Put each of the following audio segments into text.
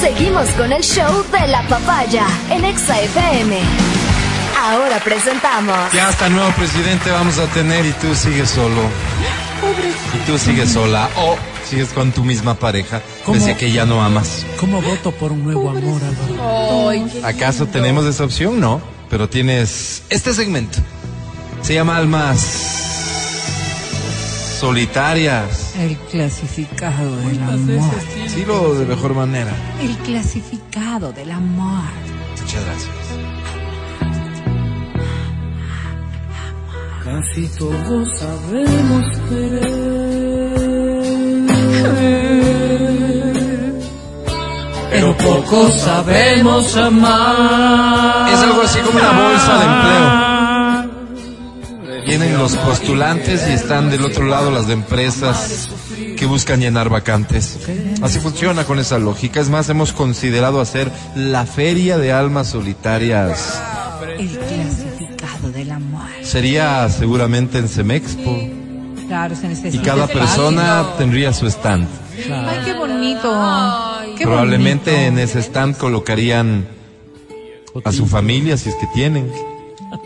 Seguimos con el show de la papaya en Exa FM. Ahora presentamos. Ya hasta nuevo presidente vamos a tener y tú sigues solo. Y tú sigues sola o sigues con tu misma pareja. Pese a que ya no amas. ¿Cómo voto por un nuevo amor, Álvaro? ¿Acaso tenemos esa opción? No. Pero tienes este segmento. Se llama Almas Solitarias. El clasificado del amor. Dilo de mejor manera. El clasificado del amor. Muchas gracias. Casi todos sabemos querer, pero pocos sabemos amar. Es algo así como una bolsa de empleo. Vienen los postulantes y están del otro lado las de empresas que buscan llenar vacantes. Así funciona con esa lógica. Es más, hemos considerado hacer la feria de almas solitarias. El clasificado del amor. Sería seguramente en Semexpo Claro, se necesita. y cada persona tendría su stand. Ay, qué bonito. Qué Probablemente bonito. en ese stand colocarían a su familia si es que tienen,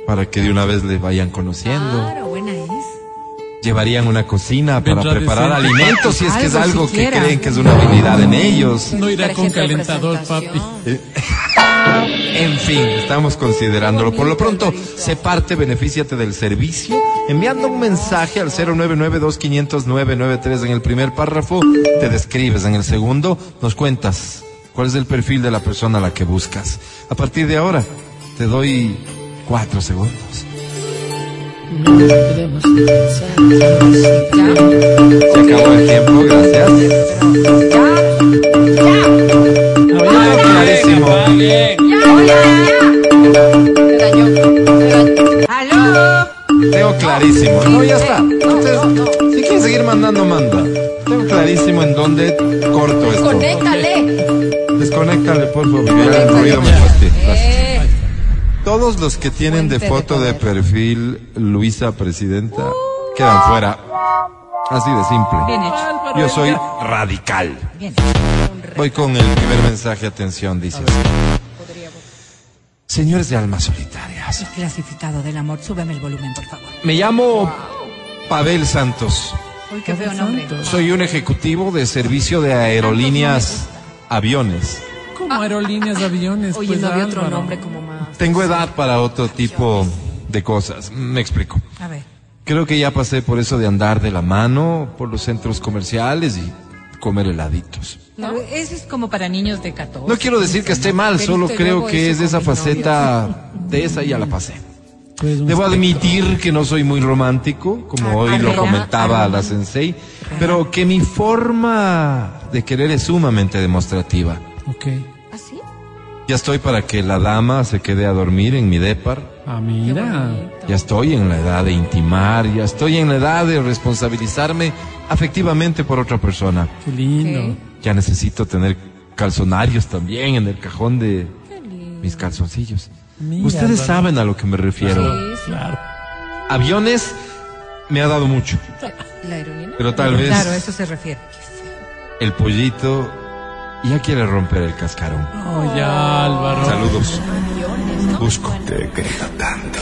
para que de una vez le vayan conociendo. Claro, buena es. Llevarían una cocina para Vendrá preparar alimentos si es que es Algo que creen que es una habilidad en ellos. No irá con calentador, papi. En fin, estamos considerándolo. Por lo pronto, se parte, benefíciate del servicio, enviando un mensaje al 099-2500-993 en el primer párrafo, te describes. En el segundo, nos cuentas cuál es el perfil de la persona a la que buscas. A partir de ahora, te doy cuatro segundos. Se acabó el tiempo, gracias. Veo clarísimo. ¡Aló! Tengo clarísimo. No, ya está. Entonces, si quieren seguir mandando, manda. Tengo clarísimo en dónde corto esto. Conéctale. Desconéctale, por favor. Ya el ruido me fastidia. Todos los que tienen de foto de perfil Luisa Presidenta quedan fuera. Así de simple. Bien hecho. Yo soy radical. Bien. Voy con el primer mensaje. Atención, dice. así. Señores de almas solitarias. El clasificado del amor. Súbeme el volumen, por favor. Me llamo Pavel Santos. Uy, qué feo nombre. Soy un ejecutivo de servicio de aerolíneas aviones. Como aerolíneas de aviones. Oye, pues, no había otro nombre como más. Tengo edad para otro tipo de cosas. Me explico. A ver. Creo que ya pasé por eso de andar de la mano por los centros comerciales y comer heladitos. Pero Eso es como para niños de 14. No quiero decir que esté mal, solo y creo que es de esa faceta de esa ya la pasé. Pues, Debo admitir que no soy muy romántico, como hoy lo comentaba arrega. la sensei, pero que mi forma de querer es sumamente demostrativa. Ok. Ya estoy para que la dama se quede a dormir en mi depar. Ah, mira. Ya estoy en la edad de intimar, ya estoy en la edad de responsabilizarme afectivamente por otra persona. Qué lindo. Ya necesito tener calzonarios también en el cajón de mis calzoncillos. Mira, Ustedes saben a lo que me refiero. Claro. Aviones me ha dado mucho, ¿La aerolínea? pero tal vez Claro, a eso se refiere. el pollito ya quiere romper el cascarón. Oh, ya, Álvaro. Saludos. Busco. Te querido tanto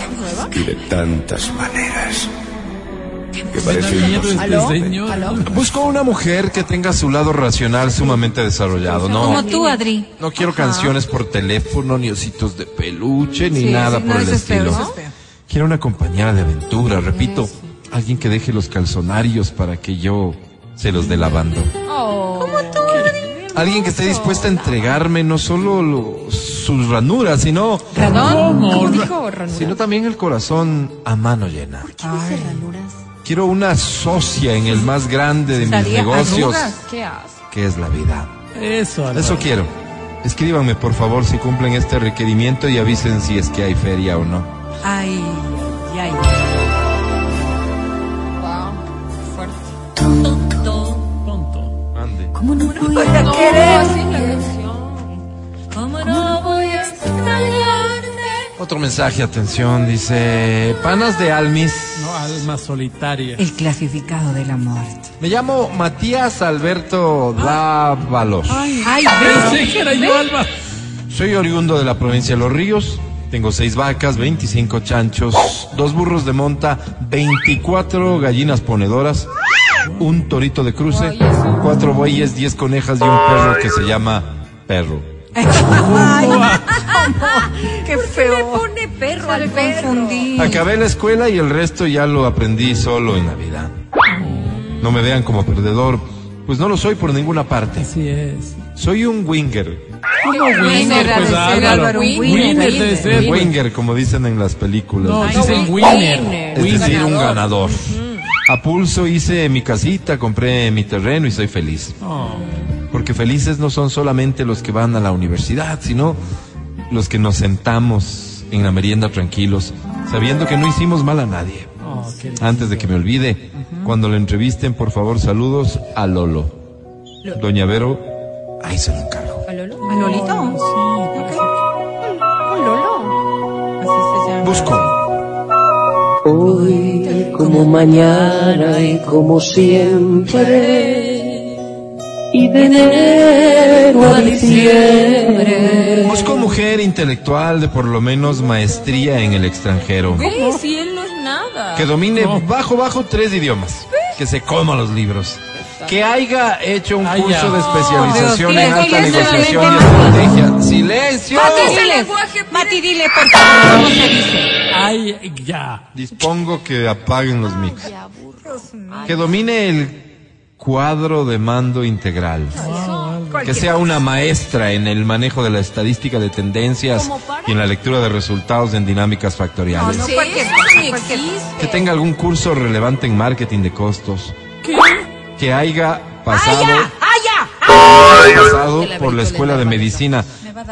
y de tantas maneras que parece miedo imposible. este. Busco una mujer que tenga su lado racional sumamente desarrollado. No, Como tú, Adri. no quiero canciones por teléfono, ni ositos de peluche, ni Sí, nada sí, por no, el estilo. Quiero una compañera de aventura, repito, alguien que deje los calzonarios para que yo se los dé lavando. Oh. Alguien que esté dispuesta a entregarme no solo lo- sus ranuras, sino, ¿Radón? ¿Cómo? ¿Cómo dijo ranura? sino también el corazón a mano llena. ¿Qué dice ranuras? Quiero una socia en el más grande de mis ¿Salía negocios? ¿Qué haces? que es la vida. Eso, Álvaro. Eso quiero. Escríbanme, por favor, si cumplen este requerimiento y avisen si es que hay feria o no. Ay, ay, ¿Cómo no voy a querer? así la canción. ¿Cómo no voy a extrañarte? Otro mensaje, atención, dice, panas de Almis, No, alma solitaria. El clasificado del amor. me llamo Matías Alberto Dávalos. Ay, Pensé que era yo, Alba. Soy oriundo de la provincia de Los Ríos. Tengo seis vacas, 25 chanchos, dos burros de monta, 24 gallinas ponedoras, un torito de cruce, cuatro bueyes, 10 conejas y un perro que se llama Perro. qué feo. le pone perro al confundí. Acabé la escuela y el resto ya lo aprendí solo en la vida. No me vean como perdedor, pues no lo soy por ninguna parte. Así es. Soy un winger. ¿Cómo Winger, debe pues Álvaro? Álvaro, un Winger winner. debe ser. Winger, como dicen en las películas. No, dicen no, winner. winner. es Winner. decir, un ganador. A pulso hice mi casita, compré mi terreno y soy feliz. Oh, Porque felices no son solamente los que van a la universidad, sino los que nos sentamos en la merienda tranquilos, sabiendo que no hicimos mal a nadie. oh, Antes de que me olvide, cuando le entrevisten, por favor, saludos a Lolo. Doña Vero, ahí se lo encargo. ¿A Lolo? ¿A Lolito? ¿A Lolo? Así se llama. Busco. Hoy como mañana y como siempre, y de enero a diciembre. Busco mujer intelectual de por lo menos maestría en el extranjero. Ve, si él no es nada. Que domine No. bajo bajo tres idiomas. Que se coma los libros. Que haya hecho un Ay, curso ya. de especialización Dios, en alta silencio, negociación y silencio. estrategia. ¡Silencio! Dile, Mati, dile, por favor, ¿cómo se dice? Ay, ya. Dispongo que apaguen los mix. Que domine el cuadro de mando integral. Que sea una maestra en el manejo de la estadística de tendencias y en la lectura de resultados en dinámicas factoriales. No, cualquier cualquier. Que tenga algún curso relevante en marketing de costos. Que haya pasado, ¡Ay, pasado por la escuela de medicina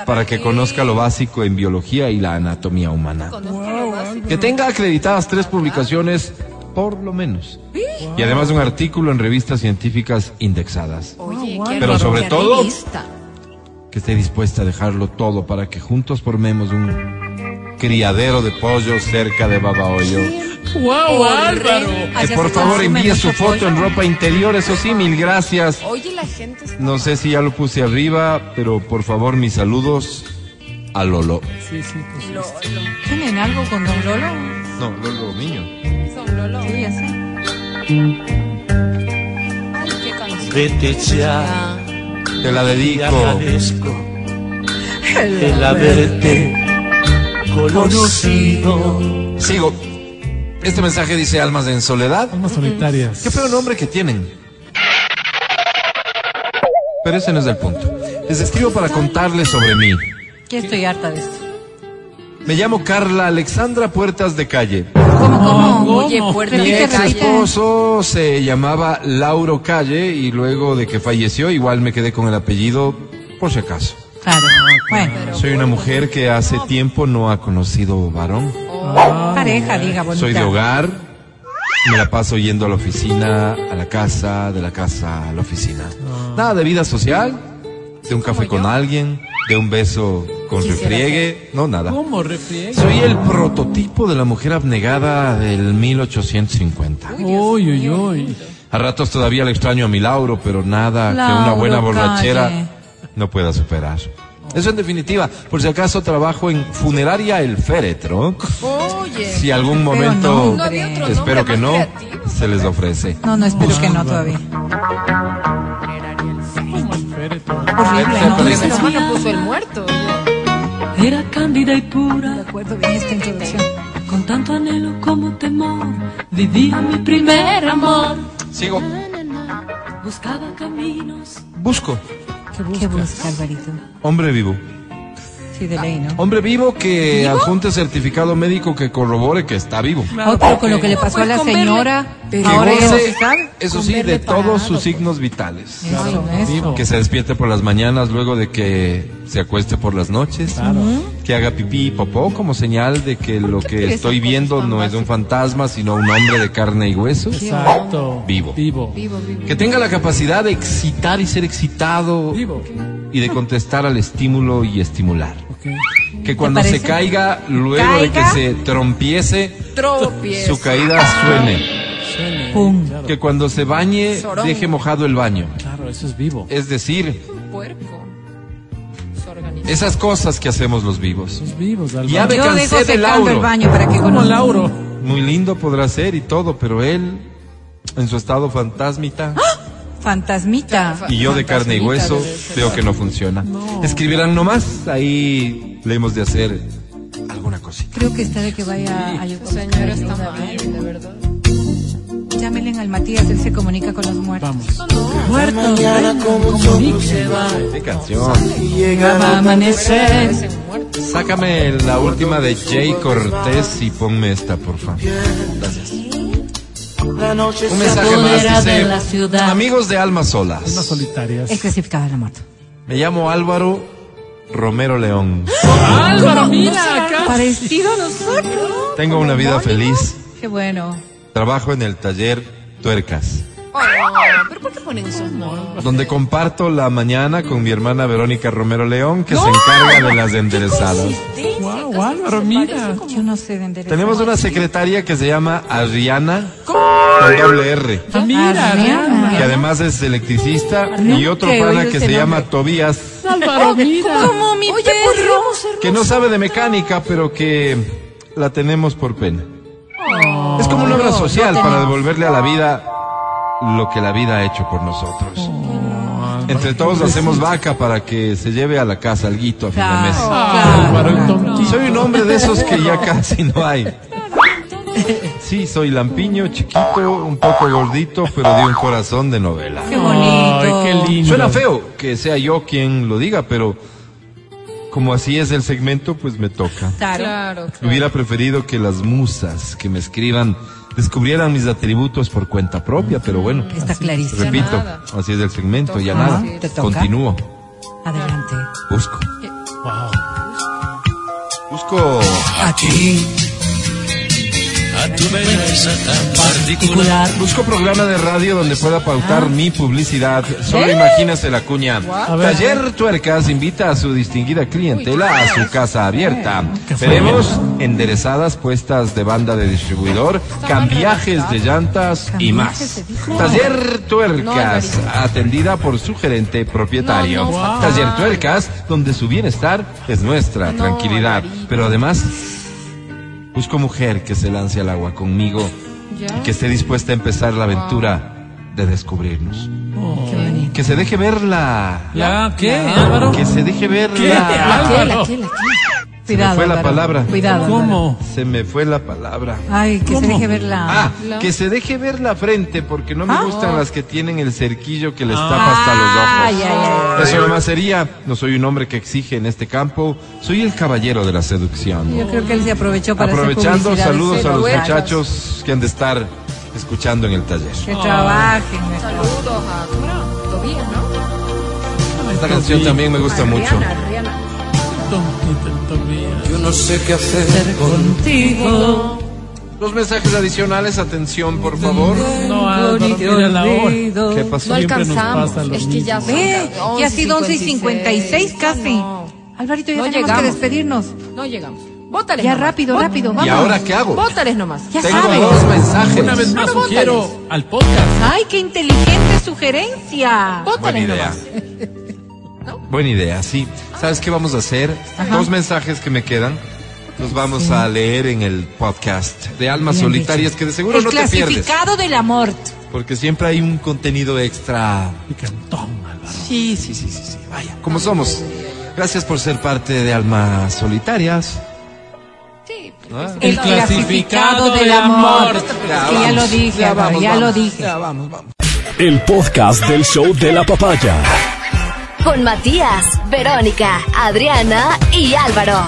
para que conozca lo básico en biología y la anatomía humana. Que tenga acreditadas tres publicaciones, por lo menos. Y además un artículo en revistas científicas indexadas. Pero sobre todo-. Que esté dispuesta a dejarlo todo para que juntos formemos un criadero de pollos cerca de Babahoyo. ¡Wow, Álvaro! Que Así por favor envíe su foto en ropa interior, eso sí, mil gracias. Oye, la gente está... No sé si ya lo puse arriba, pero por favor mis saludos a Lolo. Sí, sí, pues sí. Lo, lo, ¿Tienen algo con Don Lolo? No, Lolo Niño. son Lolo. Sí, ya sé. Ay, qué canción. Vete ya, Ah, Te la te dedico. agradezco el haberte conocido. Sigo. Este mensaje dice Almas en Soledad. Almas solitarias. Qué feo nombre que tienen. Pero ese no es el punto. Les escribo para contarles sobre mí. Ya estoy harta de esto. Me llamo Carla Alexandra Puertas de Calle. ¿Cómo, cómo? ¿Cómo? Oye, puerta Mi ex esposo se llamaba Lauro Calle y luego de que falleció igual me quedé con el apellido por si acaso. Claro, bueno. Soy una mujer que hace tiempo no ha conocido varón. Pareja, diga, bonita. Soy de hogar. Me la paso yendo a la oficina, a la casa, de la casa a la oficina. Nada de vida social, de un café con alguien, de un beso con refriegue, no nada. ¿Cómo refriega? Soy el prototipo de la mujer abnegada del 1850. Uy, uy, uy. A ratos todavía le extraño a mi Lauro, pero nada que una buena borrachera calle. no pueda superar. Eso en definitiva, por si acaso trabajo en Funeraria El Féretro. Oye. Si algún momento. No otro espero que no, creativo. se les ofrece. No, no, espero que no todavía. ¿Cómo el féretro? Horrible, ¿no? Sí. hermano puso el muerto. Era cándida y pura, Recuerdo bien esta introducción. con tanto anhelo como temor, vivía mi primer amor. Sigo, Buscaba caminos busco, ¿Qué busca, Alvarito? hombre vivo. Sí, de ley, ¿no? Hombre vivo que adjunte certificado médico que corrobore que está vivo. Otro con lo que le pasó a la Pues señora, Pero- ahora no goce, se sabe. eso sí, de todos parado, sus pues. signos vitales. Eso. Vivo. Que se despierte por las mañanas luego de que se acueste por las noches. Claro. Que haga pipí y popó como señal de que lo que estoy viendo no es un fantasma, sino un hombre de carne y huesos. Exacto. Vivo. Vivo. Vivo, vivo. Que tenga la capacidad de excitar y ser excitado Vivo. y de contestar al estímulo y estimular. Que cuando se caiga, luego de que se trompiece, su caída suene. Suene. Pum. Claro, Que cuando se bañe, Sorón. deje mojado el baño. claro, eso es vivo. Es decir, Puerco. Esas cosas que hacemos los vivos. Esos vivos, Álvaro. Ya me Yo cansé dejo de secando Lauro. el baño para que Como. Lauro. Muy lindo podrá ser y todo, pero él, en su estado fantasmita, Fantasmita. y yo de carne y hueso, veo que no funciona. Escribirán nomás, ahí le hemos de hacer alguna cosita. Creo que está de que vaya a Esa señora está mal, de verdad. Llámenle al Matías, él se comunica con los muertos. Vamos. Muertos. Qué canción. Va a amanecer. Sácame la última de Jay Cortés y ponme esta, por favor. Gracias. Un mensaje más de la dice, ciudad. amigos de almas solas, solitarias. Es clasificada la muerte. me llamo Álvaro Romero León. Álvaro, mira acá. Parecido a nosotros. Tengo una vida feliz, Qué bueno. Trabajo en el taller Tuercas. Oh, pero ¿por qué ponen esos nombres? donde comparto la mañana con mi hermana Verónica Romero León, que se encarga de las enderezadas. Wow, Álvaro, mira. Yo no sé de enderezar. Tenemos una secretaria que se llama Adriana, con doble R, Ah, mira, Adriana. que además es electricista, y otro pana que se llama nombre. Tobías, Álvaro, mira. Como mi perro. que no sabe de mecánica, pero que la tenemos por pena. Es como una obra social para devolverle a la vida lo que la vida ha hecho por nosotros. Entre todos hacemos vaca para que se lleve a la casa alguito a fin de mes. Soy un hombre de esos que ya casi no hay. Sí, soy lampiño, chiquito, un poco gordito, pero de un corazón de novela. Qué bonito. Ay, qué lindo. Suena feo que sea yo quien lo diga, pero como así es el segmento, pues me toca. Claro. Claro, claro. Hubiera preferido que las musas que me escriban descubrieran mis atributos por cuenta propia, pero bueno. Está clarísimo. Repito, nada. así es el segmento, ya nada. ¿te toca? Continúo. Adelante. Busco. Wow. Busco Aquí. A tu belleza tan particular. Busco programa de radio donde pueda pautar mi publicidad. Solo imagínese la cuña. Taller Tuercas invita a su distinguida clientela a su casa abierta. Veremos enderezadas puestas de banda de distribuidor, cambiajes de llantas y más. Taller Tuercas, atendida por su gerente propietario. Taller Tuercas, donde su bienestar es nuestra tranquilidad. Pero además, busco mujer que se lance al agua conmigo Ya. y que esté dispuesta a empezar la aventura de descubrirnos. Qué bonito. Que se deje ver la... ¿Ya qué, Álvaro? Que se deje ver ¿Qué? la... Álvaro. ¿Qué, la, qué? Se me Cuidado. fue la Álvaro. palabra. Cuidado. Álvaro. ¿Cómo? Se me fue la palabra. Ay, que se ¿Cómo? deje ver la. Ah, La- que se deje ver la frente porque no me Ah. gustan las que tienen el cerquillo que les tapa hasta los ojos. Ay, ay, ay. Eso nomás sería, no soy un hombre que exige en este campo, soy el caballero de la seducción. Yo creo que él se aprovechó para Aprovechando, saludos a los muchachos que han de estar escuchando en el taller. Que trabajen. mejor. Saludos a. Tobías, ¿no? Esta canción también me gusta mucho. Yo no sé qué hacer Contigo. Los mensajes adicionales, atención, por favor. No, Álvaro, mira la hora. ¿Qué pasó? No nos alcanzamos. Es que ya. Ve, son ya ha sido 11 y 56 casi. No, Alvarito, ya No tenemos llegamos. que despedirnos. no llegamos. Bótales Ya nomás. rápido, rápido, ¿Y vamos. ahora qué hago? Bótales nomás. Ya Tengo sabes. dos mensajes. Una vez más No, no, sugiero bótales. al podcast. Ay, qué inteligente sugerencia. Buena Bótales idea. nomás. Buena idea, sí. ¿Sabes qué vamos a hacer? Dos mensajes que me quedan. Los vamos a leer en el podcast de Almas Bien Solitarias que de seguro El no te pierdes. clasificado del amor. Porque siempre hay un contenido extra. Picantón, Álvaro. Sí, sí, sí, sí, sí. Vaya, como somos. Gracias por ser parte de Almas Solitarias. Sí. Ah. El, El clasificado clasificado del amor. Sí, ya lo dije, Ya vamos, ya lo vamos. dije. Ya vamos, vamos. El podcast del show de la papaya. Con Matías, Verónica, Adriana y Álvaro.